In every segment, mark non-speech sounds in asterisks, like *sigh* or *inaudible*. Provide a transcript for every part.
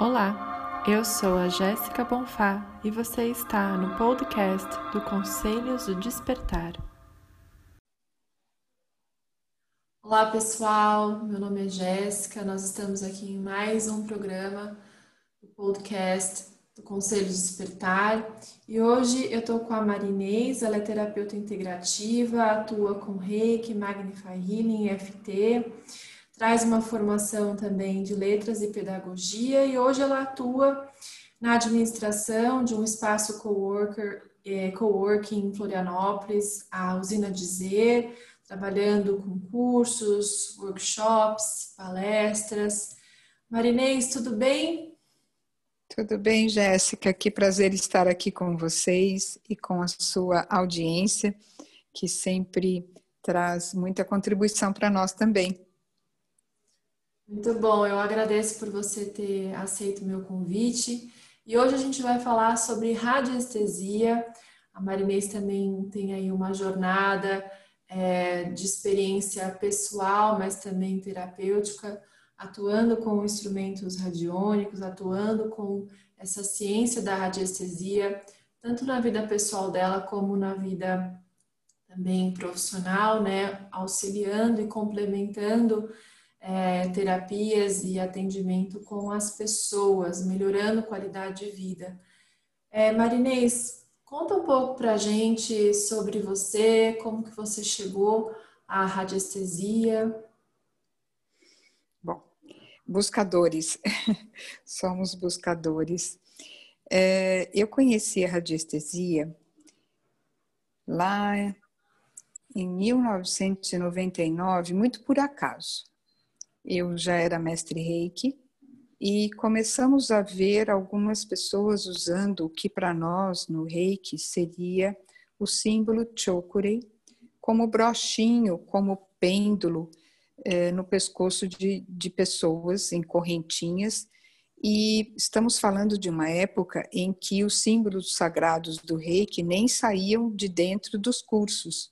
Olá, eu sou a Jéssica Bonfá e você está no podcast do Conselhos do Despertar. Olá pessoal, meu nome é Jéssica, nós estamos aqui em mais um programa do podcast do Conselho do Despertar e hoje eu estou com a Marinês, ela é terapeuta integrativa, atua com Reiki, Magnify Healing FT traz uma formação também de letras e pedagogia e hoje ela atua na administração de um espaço coworker, é, coworking em Florianópolis, a Usina Dizer, trabalhando com cursos, workshops, palestras. Marinês, tudo bem? Tudo bem, Jéssica. Que prazer estar aqui com vocês e com a sua audiência, que sempre traz muita contribuição para nós também. Muito bom, eu agradeço por você ter aceito o meu convite. E hoje a gente vai falar sobre radiestesia. A Marinês também tem aí uma jornada é, de experiência pessoal, mas também terapêutica, atuando com instrumentos radiônicos, atuando com essa ciência da radiestesia, tanto na vida pessoal dela como na vida também profissional, né, auxiliando e complementando é, terapias e atendimento com as pessoas, melhorando qualidade de vida. É, Marinês, conta um pouco para a gente sobre você, como que você chegou à radiestesia. Bom, buscadores, *laughs* somos buscadores. É, eu conheci a radiestesia lá em 1999, muito por acaso eu já era mestre reiki e começamos a ver algumas pessoas usando o que para nós no reiki seria o símbolo chokurei como brochinho, como pêndulo eh, no pescoço de, de pessoas em correntinhas. E estamos falando de uma época em que os símbolos sagrados do reiki nem saíam de dentro dos cursos,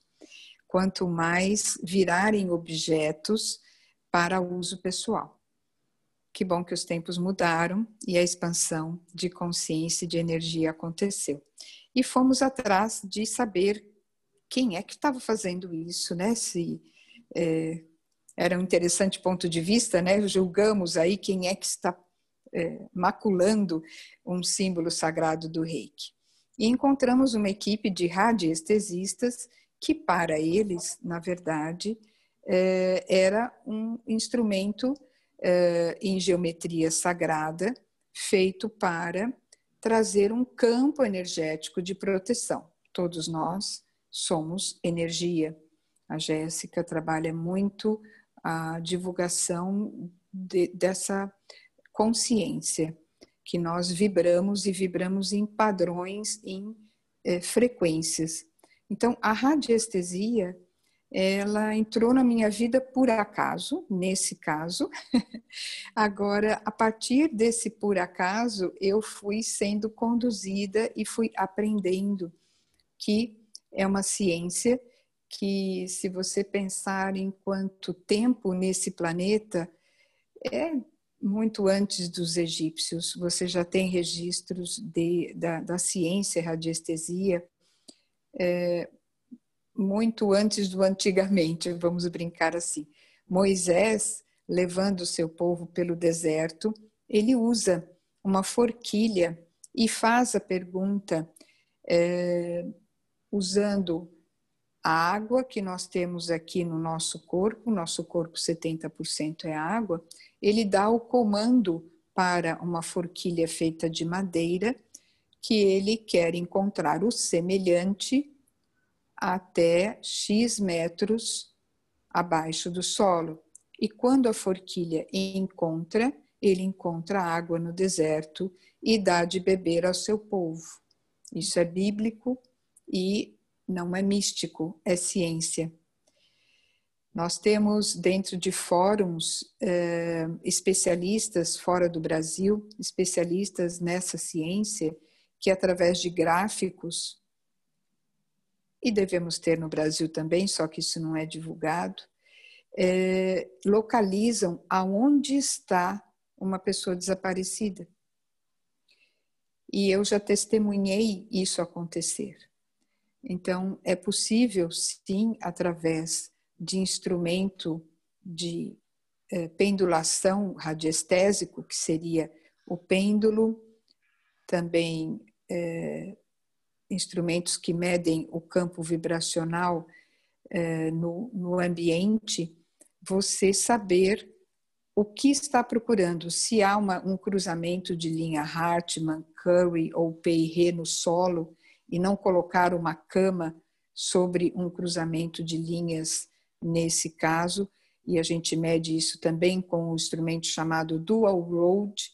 quanto mais virarem objetos para uso pessoal. Que bom que os tempos mudaram e a expansão de consciência e de energia aconteceu. E fomos atrás de saber quem é que estava fazendo isso, né? Se é, era um interessante ponto de vista, né? Julgamos aí quem é que está é, maculando um símbolo sagrado do reiki. E encontramos uma equipe de radiestesistas que, para eles, na verdade, era um instrumento eh, em geometria sagrada feito para trazer um campo energético de proteção. Todos nós somos energia. A Jéssica trabalha muito a divulgação de, dessa consciência que nós vibramos e vibramos em padrões, em eh, frequências. Então, a radiestesia ela entrou na minha vida por acaso, nesse caso. *laughs* Agora, a partir desse por acaso, eu fui sendo conduzida e fui aprendendo que é uma ciência que, se você pensar em quanto tempo nesse planeta, é muito antes dos egípcios. Você já tem registros de, da, da ciência radiestesia. É, muito antes do antigamente, vamos brincar assim. Moisés, levando o seu povo pelo deserto, ele usa uma forquilha e faz a pergunta é, usando a água que nós temos aqui no nosso corpo, nosso corpo 70% é água, ele dá o comando para uma forquilha feita de madeira que ele quer encontrar o semelhante até X metros abaixo do solo. E quando a forquilha encontra, ele encontra água no deserto e dá de beber ao seu povo. Isso é bíblico e não é místico, é ciência. Nós temos dentro de fóruns eh, especialistas fora do Brasil, especialistas nessa ciência, que através de gráficos e devemos ter no Brasil também, só que isso não é divulgado, é, localizam aonde está uma pessoa desaparecida. e eu já testemunhei isso acontecer. Então, é possível, sim, através de instrumento de eh, pendulação radiestésico, que seria o pêndulo, também eh, instrumentos que medem o campo vibracional eh, no, no ambiente, você saber o que está procurando, se há uma, um cruzamento de linha Hartmann, Curry ou Peiré no solo e não colocar uma cama sobre um cruzamento de linhas nesse caso, e a gente mede isso também com um instrumento chamado Dual Road,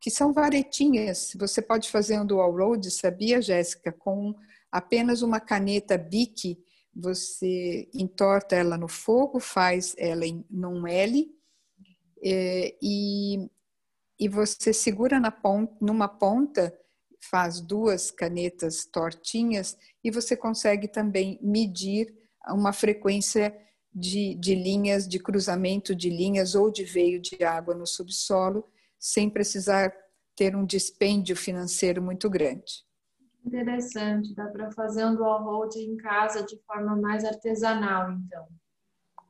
que são varetinhas. Você pode fazer um Dual Road, sabia, Jéssica? Com apenas uma caneta Bic, você entorta ela no fogo, faz ela em num L é, e, e você segura na ponta, numa ponta, faz duas canetas tortinhas e você consegue também medir uma frequência de, de linhas, de cruzamento de linhas ou de veio de água no subsolo, sem precisar ter um dispêndio financeiro muito grande. Interessante, dá para fazer um dual hold em casa de forma mais artesanal, então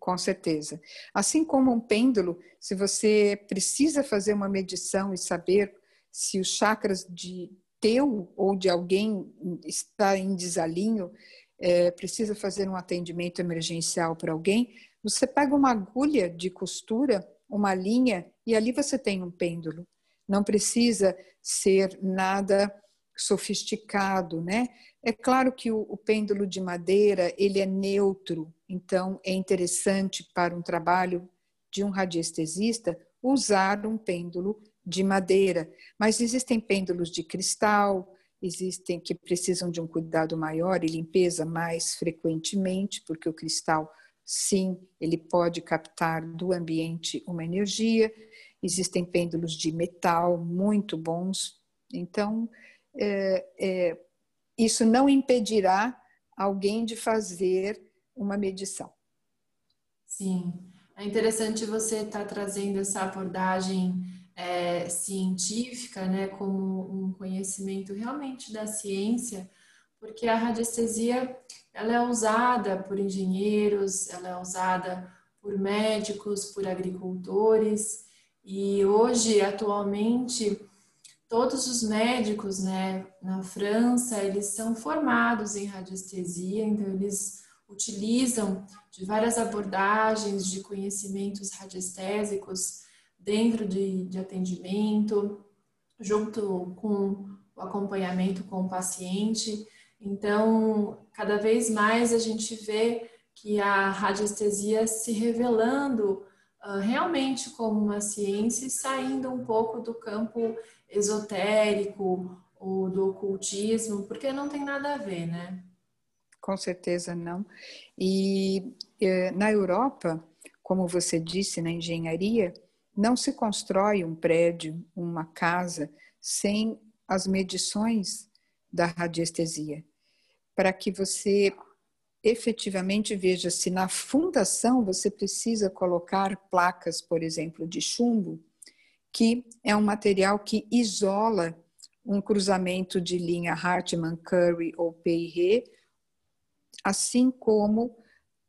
com certeza. Assim como um pêndulo, se você precisa fazer uma medição e saber se os chakras de teu ou de alguém está em desalinho, é, precisa fazer um atendimento emergencial para alguém, você pega uma agulha de costura, uma linha, e ali você tem um pêndulo. Não precisa ser nada sofisticado, né? É claro que o, o, pêndulo de madeira ele é neutro, então é interessante para um trabalho de um radiestesista usar um pêndulo de madeira. Mas existem pêndulos de cristal, existem que precisam de um cuidado maior e limpeza mais frequentemente, porque o cristal, sim, ele pode captar do ambiente uma energia. Existem pêndulos de metal muito bons. Então, é, é, isso não impedirá alguém de fazer uma medição. Sim, é interessante você estar tá trazendo essa abordagem é, científica, né, como um conhecimento realmente da ciência, porque a radiestesia ela é usada por engenheiros, ela é usada por médicos, por agricultores, e hoje, atualmente, todos os médicos, né, na França, eles são formados em radiestesia, então eles utilizam de várias abordagens de conhecimentos radiestésicos dentro de, de atendimento, junto com o acompanhamento com o paciente. Então, cada vez mais a gente vê que a radiestesia se revelando uh, realmente como uma ciência e saindo um pouco do campo esotérico ou do ocultismo, porque não tem nada a ver, né? Com certeza não. E eh, na Europa, como você disse, na engenharia, não se constrói um prédio, uma casa, sem as medições da radiestesia, para que você efetivamente veja se na fundação você precisa colocar placas, por exemplo, de chumbo, que é um material que isola um cruzamento de linha Hartmann-Curry ou Peiré, assim como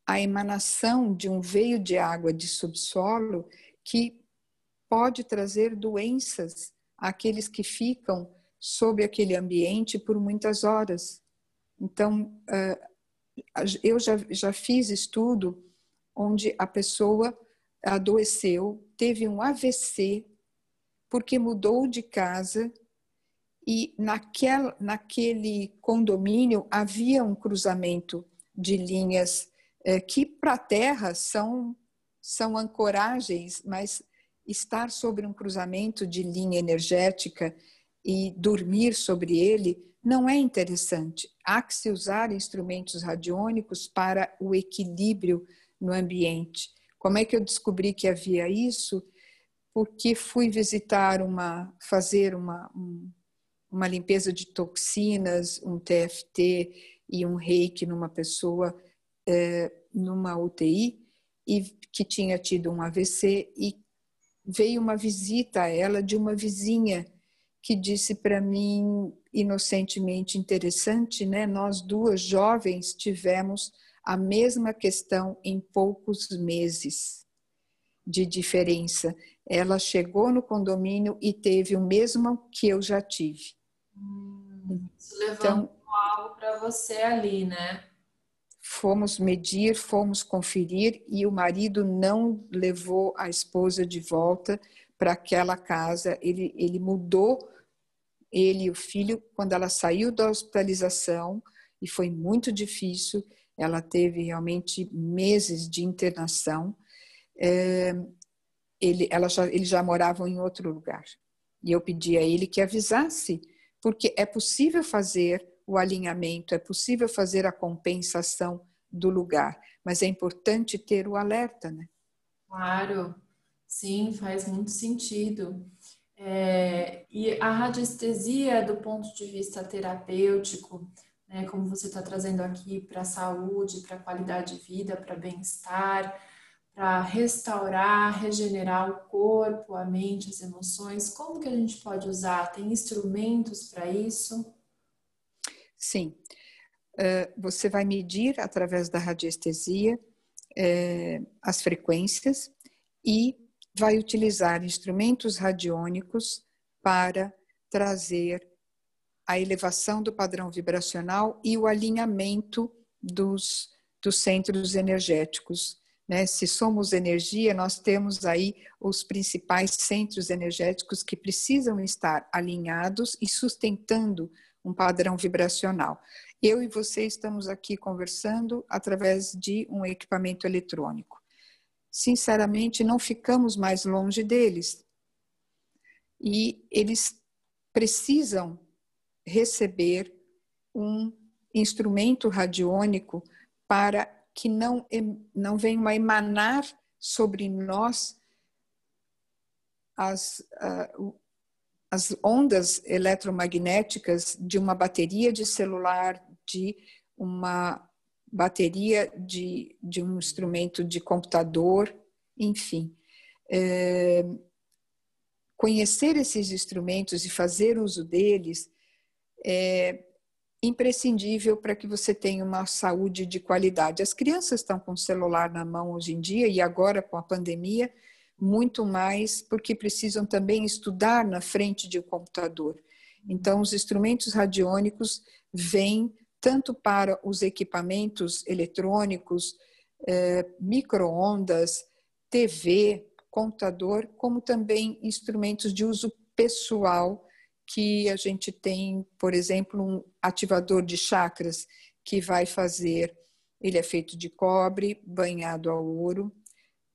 a emanação de um veio de água de subsolo que pode trazer doenças àqueles que ficam sob aquele ambiente por muitas horas. Então, eu já, já fiz estudo onde a pessoa adoeceu, teve um AVC porque mudou de casa e naquel, naquele condomínio havia um cruzamento de linhas eh, que para a Terra são, são ancoragens, mas estar sobre um cruzamento de linha energética e dormir sobre ele não é interessante. Há que se usar instrumentos radiônicos para o equilíbrio no ambiente. Como é que eu descobri que havia isso? porque fui visitar uma, fazer uma, um, uma limpeza de toxinas, um TFT e um reiki numa pessoa é, numa UTI e que tinha tido um AVC e veio uma visita a ela de uma vizinha que disse para mim inocentemente interessante, né? Nós duas jovens tivemos a mesma questão em poucos meses de diferença. Ela chegou no condomínio e teve o mesmo que eu já tive. Hum, então, algo para você ali, né? Fomos medir, fomos conferir e o marido não levou a esposa de volta para aquela casa. Ele, ele mudou, ele e o filho, quando ela saiu da hospitalização, e foi muito difícil. Ela teve realmente meses de internação. É, ele, ela já, eles já moravam em outro lugar. E eu pedi a ele que avisasse, porque é possível fazer o alinhamento, é possível fazer a compensação do lugar, mas é importante ter o alerta, né? Claro, sim, faz muito sentido. É, e a radiestesia, do ponto de vista terapêutico, né, como você está trazendo aqui para a saúde, para a qualidade de vida, para bem-estar, para restaurar, regenerar o corpo, a mente, as emoções, como que a gente pode usar? Tem instrumentos para isso? Sim. Uh, você vai medir através da radiestesia uh, as frequências e vai utilizar instrumentos radiônicos para trazer a elevação do padrão vibracional e o alinhamento dos, dos centros energéticos. Né? Se somos energia, nós temos aí os principais centros energéticos que precisam estar alinhados e sustentando um padrão vibracional. Eu e você estamos aqui conversando através de um equipamento eletrônico. Sinceramente, não ficamos mais longe deles. E eles precisam receber um instrumento radiônico para que não, não venham a emanar sobre nós as, uh, as ondas eletromagnéticas de uma bateria de celular, de uma bateria de, de um instrumento de computador, enfim. É, conhecer esses instrumentos e fazer uso deles é imprescindível para que você tenha uma saúde de qualidade. As crianças estão com o celular na mão hoje em dia e agora com a pandemia muito mais porque precisam também estudar na frente de um computador. Então, os instrumentos radiônicos vêm tanto para os equipamentos eletrônicos, eh, microondas, TV, computador, como também instrumentos de uso pessoal que a gente tem, por exemplo, um ativador de chakras que vai fazer, ele é feito de cobre banhado a ouro,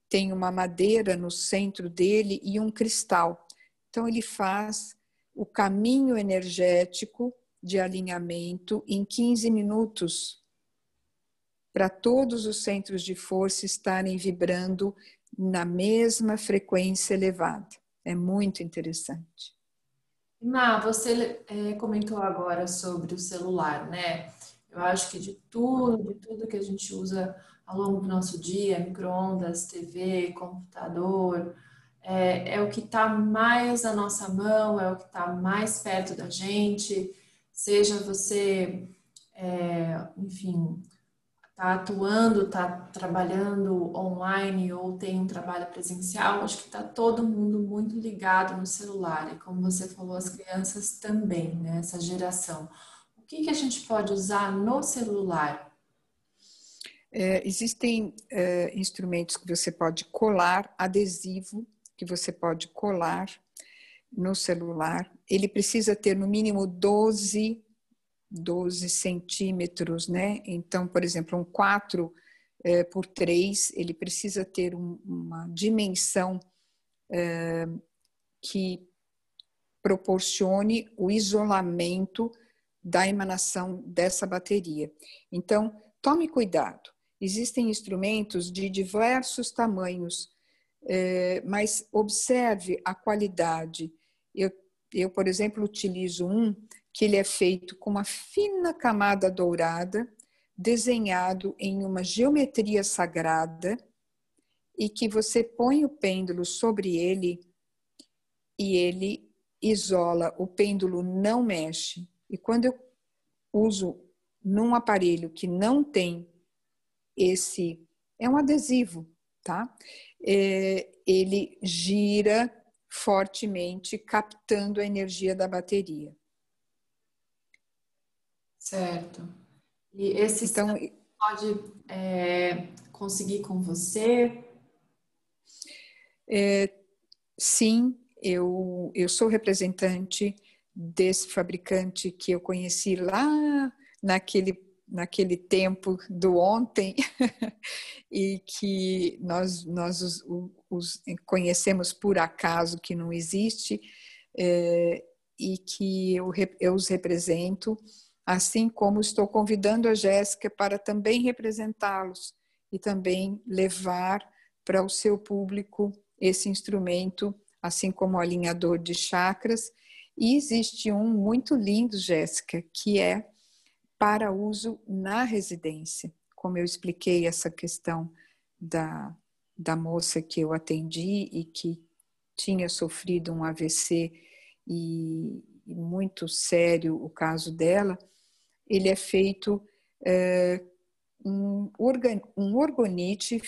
tem uma madeira no centro dele e um cristal. Então, ele faz o caminho energético de alinhamento em 15 minutos para todos os centros de força estarem vibrando na mesma frequência elevada. É muito interessante. Ma, você é, comentou agora sobre o celular, né? Eu acho que de tudo, de tudo que a gente usa ao longo do nosso dia, microondas, TV, computador, é, é o que está mais na nossa mão, é o que está mais perto da gente, seja você, é, enfim, está atuando, está trabalhando online ou tem um trabalho presencial, acho que está todo mundo muito ligado no celular. E como você falou, as crianças também, né? Essa geração. O que, que a gente pode usar no celular é, existem é, instrumentos que você pode colar, adesivo que você pode colar no celular. Ele precisa ter no mínimo 12, 12 centímetros, né? Então, por exemplo, um 4 é, por 3, ele precisa ter um, uma dimensão é, que proporcione o isolamento da emanação dessa bateria. Então, tome cuidado. Existem instrumentos de diversos tamanhos, é, mas observe a qualidade. Eu, eu, por exemplo, utilizo um que ele é feito com uma fina camada dourada, desenhado em uma geometria sagrada, e que você põe o pêndulo sobre ele e ele isola, o pêndulo não mexe. E quando eu uso num aparelho que não tem esse. É um adesivo, tá? É, ele gira fortemente, captando a energia da bateria. Certo. E esse então, pode é, conseguir com você? É, sim, eu, eu sou representante desse fabricante que eu conheci lá naquele, naquele tempo do ontem *laughs* e que nós, nós os, os, conhecemos por acaso que não existe é, e que eu, eu os represento, assim como estou convidando a Jéssica para também representá-los e também levar para o seu público esse instrumento, assim como o alinhador de chakras. E existe um muito lindo, Jéssica, que é para uso na residência. Como eu expliquei essa questão da, da moça que eu atendi e que tinha sofrido um AVC e, muito sério o caso dela, ele é feito é, um, organ, um orgonite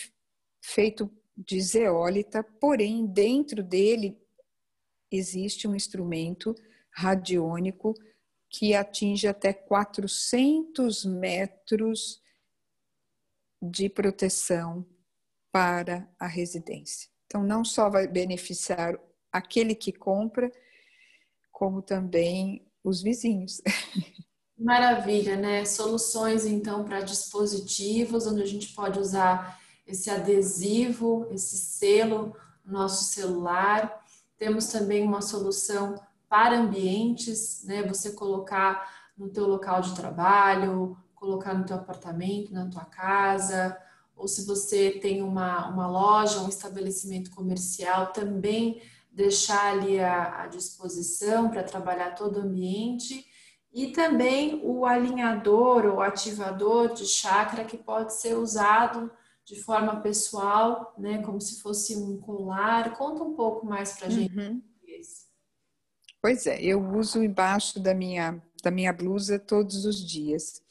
feito de zeólita, porém dentro dele existe um instrumento radiônico que atinge até 400 metros de proteção para a residência. Então, não só vai beneficiar aquele que compra, como também os vizinhos. *laughs* Maravilha, né? Soluções então para dispositivos, onde a gente pode usar esse adesivo, esse selo no nosso celular. Temos também uma solução para ambientes, né? Você colocar no teu local de trabalho, colocar no teu apartamento, na tua casa, ou se você tem uma, uma loja, um estabelecimento comercial, também deixar ali à, à disposição para trabalhar todo o ambiente. E também o alinhador ou ativador de chakra que pode ser usado de forma pessoal, né, como se fosse um colar. Conta um pouco mais para a gente. Pois é, eu uso embaixo da minha, da minha blusa todos os dias.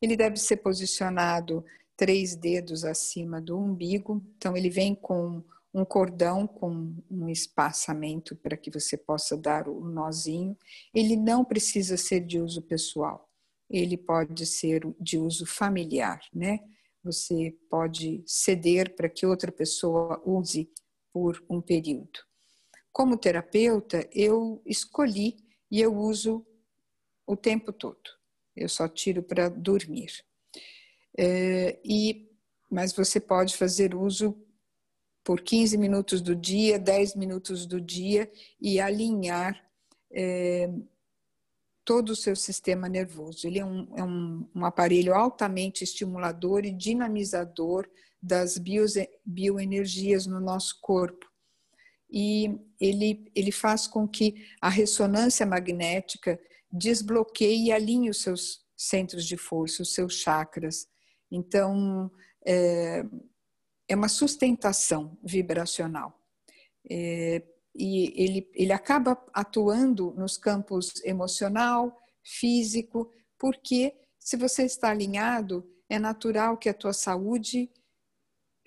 Ele deve ser posicionado três dedos acima do umbigo, então ele vem com um cordão com um espaçamento para que você possa dar o nozinho. Ele não precisa ser de uso pessoal, ele pode ser de uso familiar, né? você pode ceder para que outra pessoa use por um período. Como terapeuta, eu escolhi e eu uso o tempo todo. Eu só tiro para dormir. É, e, mas você pode fazer uso por 15 minutos do dia, 10 minutos do dia e alinhar é, todo o seu sistema nervoso. Ele é, um, é um, um aparelho altamente estimulador e dinamizador das bios, bioenergias no nosso corpo. E ele, ele faz com que a ressonância magnética desbloqueie e alinhe os seus centros de força, os seus chakras. Então, é, é uma sustentação vibracional. É, e ele, ele acaba atuando nos campos emocional, físico, porque se você está alinhado, é natural que a tua saúde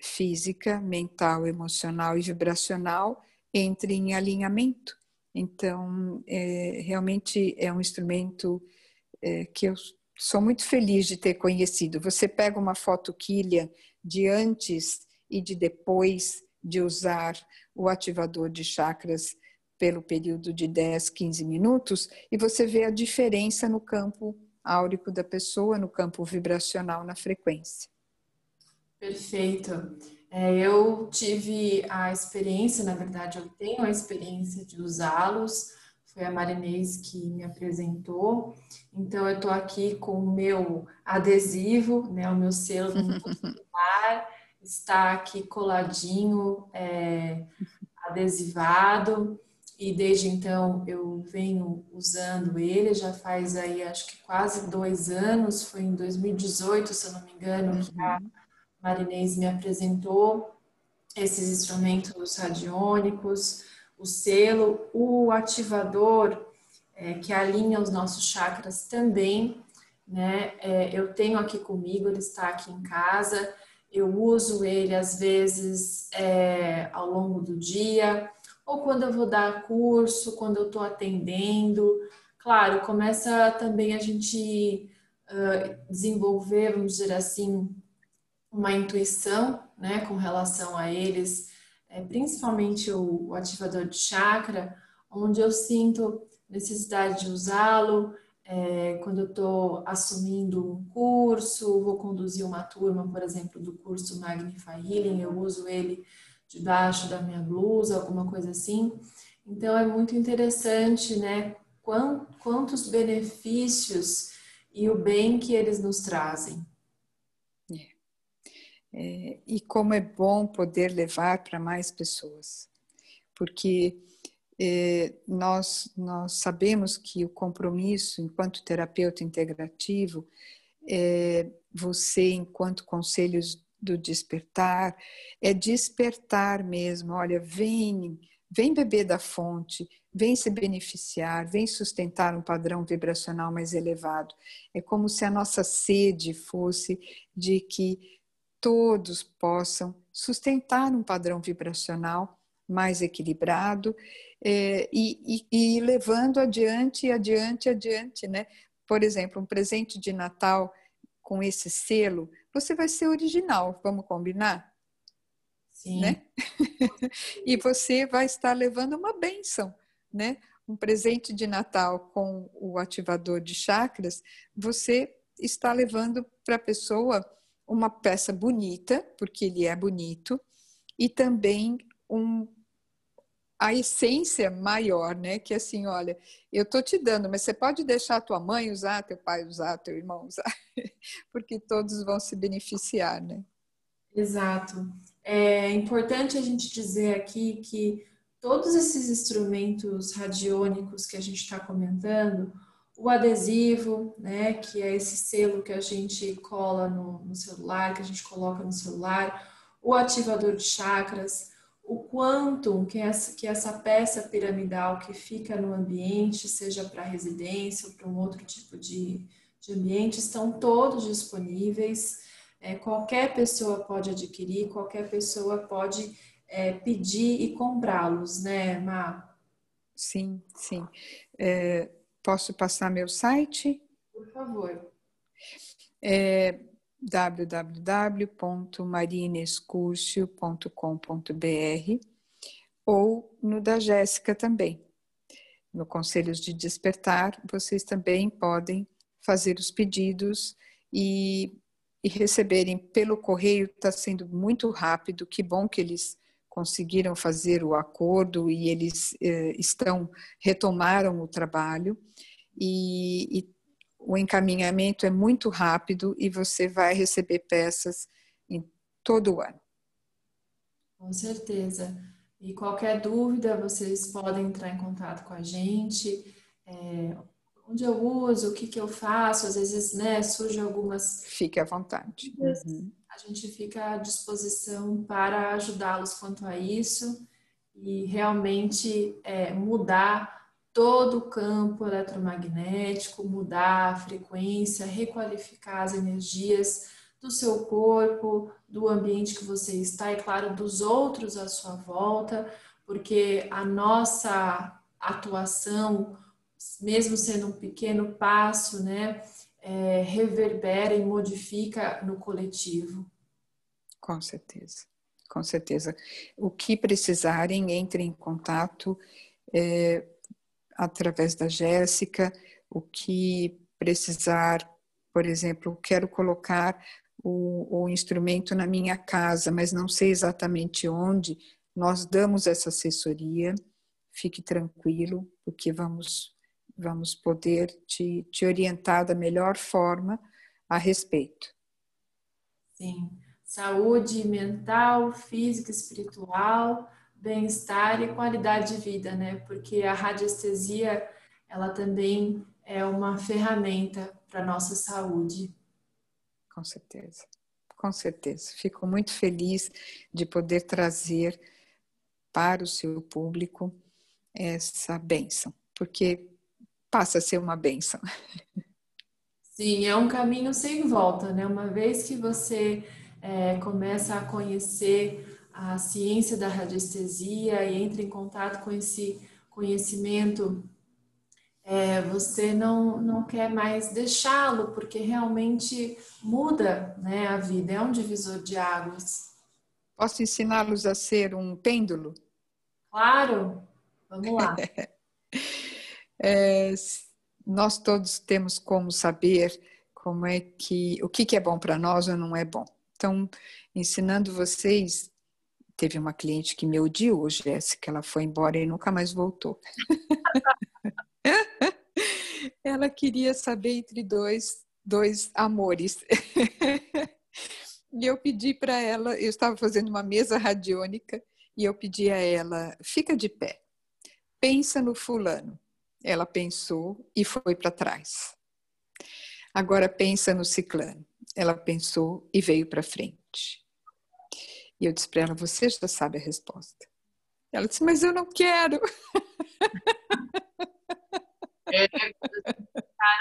física, mental, emocional e vibracional entre em alinhamento. Então, é, realmente é um instrumento é, que eu sou muito feliz de ter conhecido. Você pega uma foto de antes e de depois de usar o ativador de chakras pelo período de 10, 15 minutos e você vê a diferença no campo áurico da pessoa, no campo vibracional, na frequência. Perfeito. É, eu tive a experiência, na verdade, eu tenho a experiência de usá-los. Foi a Marinês que me apresentou. Então, eu estou aqui com o meu adesivo, né, o meu selo *laughs* celular está aqui coladinho, é, adesivado, e desde então eu venho usando ele, já faz aí acho que quase dois anos, foi em 2018, se eu não me engano, que a uhum. Marinês me apresentou esses instrumentos radiônicos, o selo, o ativador é, que alinha os nossos chakras também, né? É, eu tenho aqui comigo, ele está aqui em casa, eu uso ele às vezes é, ao longo do dia, ou quando eu vou dar curso, quando eu estou atendendo. Claro, começa também a gente uh, desenvolver, vamos dizer assim, uma intuição, né, com relação a eles, é, principalmente o, o ativador de chakra, onde eu sinto necessidade de usá-lo é, quando eu estou assumindo um curso, vou conduzir uma turma, por exemplo, do curso Magnify Healing, eu uso ele debaixo da minha blusa, alguma coisa assim. Então é muito interessante, né? Quantos benefícios e o bem que eles nos trazem. É. E como é bom poder levar para mais pessoas, porque é, nós, nós sabemos que o compromisso enquanto terapeuta integrativo, é, você enquanto conselhos do despertar, é despertar mesmo, olha, vem, vem beber da fonte, vem se beneficiar, vem sustentar um padrão vibracional mais elevado. É como se a nossa sede fosse de que todos possam sustentar um padrão vibracional mais equilibrado é, e, e, e, levando adiante, adiante, adiante, né? Por exemplo, um presente de Natal com esse selo, você vai ser original, vamos combinar? Sim. Né? *laughs* e você vai estar levando uma benção, né? Um presente de Natal com o ativador de chakras, você está levando para a pessoa uma peça bonita, porque ele é bonito, e também um a essência maior, né? Que assim, olha, eu tô te dando, mas você pode deixar tua mãe usar, teu pai usar, teu irmão usar, *laughs* porque todos vão se beneficiar, né? Exato. É importante a gente dizer aqui que todos esses instrumentos radiônicos que a gente está comentando, o adesivo, né, que é esse selo que a gente cola no, no celular, que a gente coloca no celular, o ativador de chakras, o quanto que essa, que essa peça piramidal que fica no ambiente, seja para residência ou para um outro tipo de, de ambiente, estão todos disponíveis. É, qualquer pessoa pode adquirir, qualquer pessoa pode é, pedir e comprá-los, né, Má? Sim, sim. É, posso passar meu site? Por favor. É, www.marinescurcio.com.br ou no da Jéssica também. No Conselhos de Despertar, vocês também podem fazer os pedidos e, e receberem pelo correio, está sendo muito rápido, que bom que eles conseguiram fazer o acordo e eles eh, estão, retomaram o trabalho e, e o encaminhamento é muito rápido e você vai receber peças em todo o ano. Com certeza. E qualquer dúvida, vocês podem entrar em contato com a gente. É, onde eu uso, o que, que eu faço, às vezes né, surge algumas. Fique à vontade. Uhum. A gente fica à disposição para ajudá-los quanto a isso e realmente é, mudar todo o campo eletromagnético, mudar a frequência, requalificar as energias do seu corpo, do ambiente que você está e, claro, dos outros à sua volta, porque a nossa atuação, mesmo sendo um pequeno passo, né, é, reverbera e modifica no coletivo. Com certeza, com certeza. O que precisarem, entrem em contato. É, através da Jéssica, o que precisar, por exemplo, quero colocar o, o, instrumento na minha casa, mas não sei exatamente onde, nós damos essa assessoria, fique tranquilo, porque vamos, vamos poder te, te orientar da melhor forma a respeito. Sim, saúde mental, física, espiritual, bem-estar e qualidade de vida, né? Porque a radiestesia, ela também é uma ferramenta para nossa saúde. Com certeza, com certeza. Fico muito feliz de poder trazer para o seu público essa bênção, porque passa a ser uma bênção. Sim, é um caminho sem volta, né? Uma vez que você é, começa a conhecer a ciência da radiestesia e entra em contato com esse conhecimento, é, você não, não quer mais deixá-lo, porque realmente muda né, a vida, é um divisor de águas. Posso ensiná-los a ser um pêndulo? Claro, vamos lá. *laughs* é, nós todos temos como saber como é que o que, que é bom para nós ou não é bom. Então, ensinando vocês, teve uma cliente que me odiou, Jéssica, ela foi embora e nunca mais voltou. *laughs* ela queria saber entre dois, dois amores. *laughs* e eu pedi para ela, eu estava fazendo uma mesa radiônica e eu pedi a ela, fica de pé, pensa no fulano. Ela pensou e foi para trás. Agora pensa no ciclano. Ela pensou e veio para frente. E eu disse para ela: Você já sabe a resposta. Ela disse: Mas eu não quero. *laughs* É,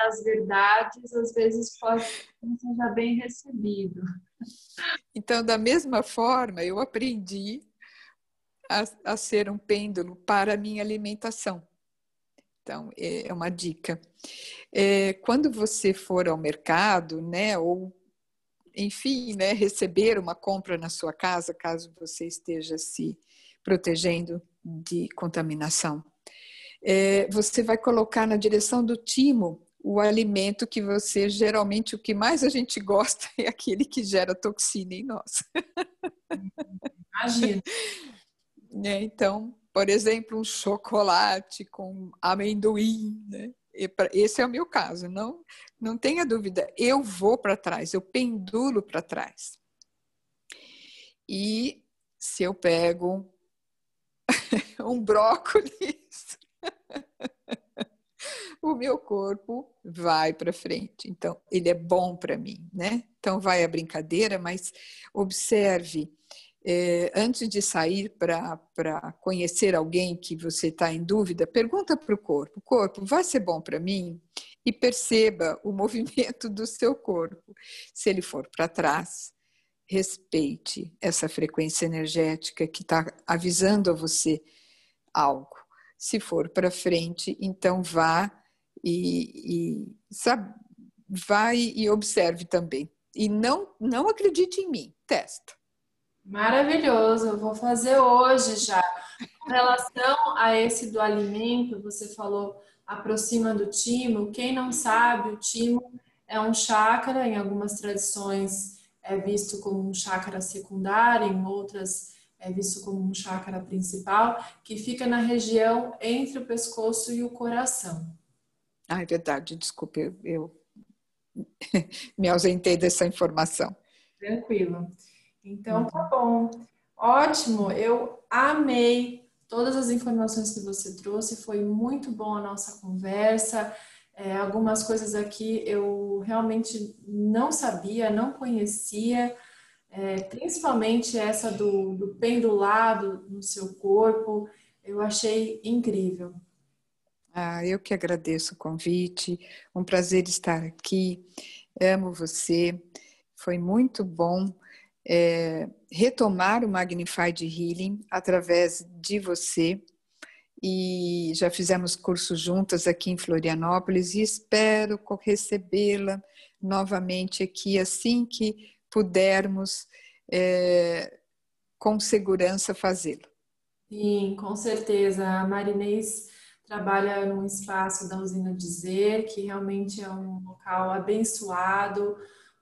as verdades às vezes pode não seja bem recebido. Então, da mesma forma, eu aprendi a, a ser um pêndulo para a minha alimentação. Então, é, é uma dica. É, quando você for ao mercado, né, ou enfim, né, receber uma compra na sua casa, caso você esteja se protegendo de contaminação. É, você vai colocar na direção do timo o alimento que você geralmente o que mais a gente gosta *laughs* é aquele que gera toxina em nós. Imagina. *laughs* É, então, por exemplo, um chocolate com amendoim, né? Esse é o meu caso, não, não tenha dúvida. Eu vou para trás, eu pendulo para trás. E se eu pego *laughs* um brócolis, *laughs* o meu corpo vai para frente. Então, ele é bom para mim, né? Então, vai a brincadeira, mas observe é, antes de sair para conhecer alguém que você está em dúvida, pergunta para o corpo: corpo, vai ser bom para mim? E perceba o *laughs* movimento do seu corpo. Se ele for para trás, respeite essa frequência energética que está avisando a você algo. Se for para frente, então vá e, e sabe, vai e observe também. E não, não acredite em mim, testa. Maravilhoso, eu vou fazer hoje já. Com relação a esse do alimento, você falou aproxima do timo. Quem não sabe, o timo é um chakra, em algumas tradições é visto como um chakra secundário, em outras é visto como um chakra principal, que fica na região entre o pescoço e o coração. Ah, é verdade, desculpe, eu *laughs* me ausentei dessa informação. Tranquilo. Então, tá bom. Ótimo, eu amei todas as informações que você trouxe, foi muito bom a nossa conversa. É, algumas coisas aqui eu realmente não sabia, não conhecia, é, principalmente essa do, do pendulado no seu corpo, eu achei incrível. Ah, eu que agradeço o convite, um prazer estar aqui, amo você, foi muito bom é, retomar o Magnified Healing através de você. E já fizemos cursos juntas aqui em Florianópolis e espero recebê-la novamente aqui assim que pudermos é, com segurança fazê-lo. Sim, com certeza. A Marinês trabalha num espaço da usina Dizer, que realmente é um local abençoado,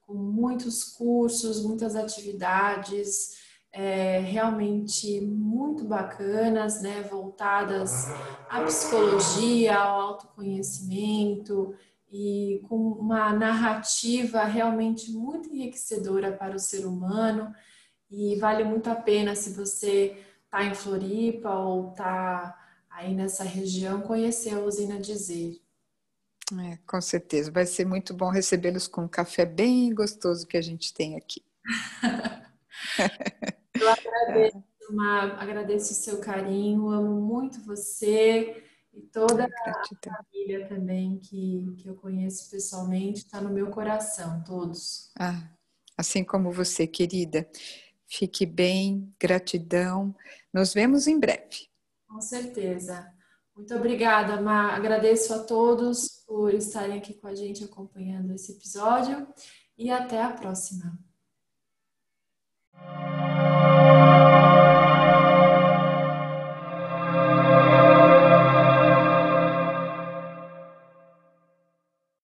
com muitos cursos, muitas atividades é, realmente muito bacanas, né, voltadas à psicologia, ao autoconhecimento e com uma narrativa realmente muito enriquecedora para o ser humano e vale muito a pena se você está em Floripa ou está aí nessa região conhecer a usina Dizer. É, com certeza. Vai ser muito bom recebê-los com um café bem gostoso que a gente tem aqui. *laughs* Eu agradeço. Mar, agradeço o seu carinho, amo muito você e toda a família também que, que eu conheço pessoalmente, está no meu coração, todos. Ah, assim como você, querida. Fique bem, gratidão. Nos vemos em breve. Com certeza. Muito obrigada, Mar. Agradeço a todos por estarem aqui com a gente acompanhando esse episódio e até a próxima.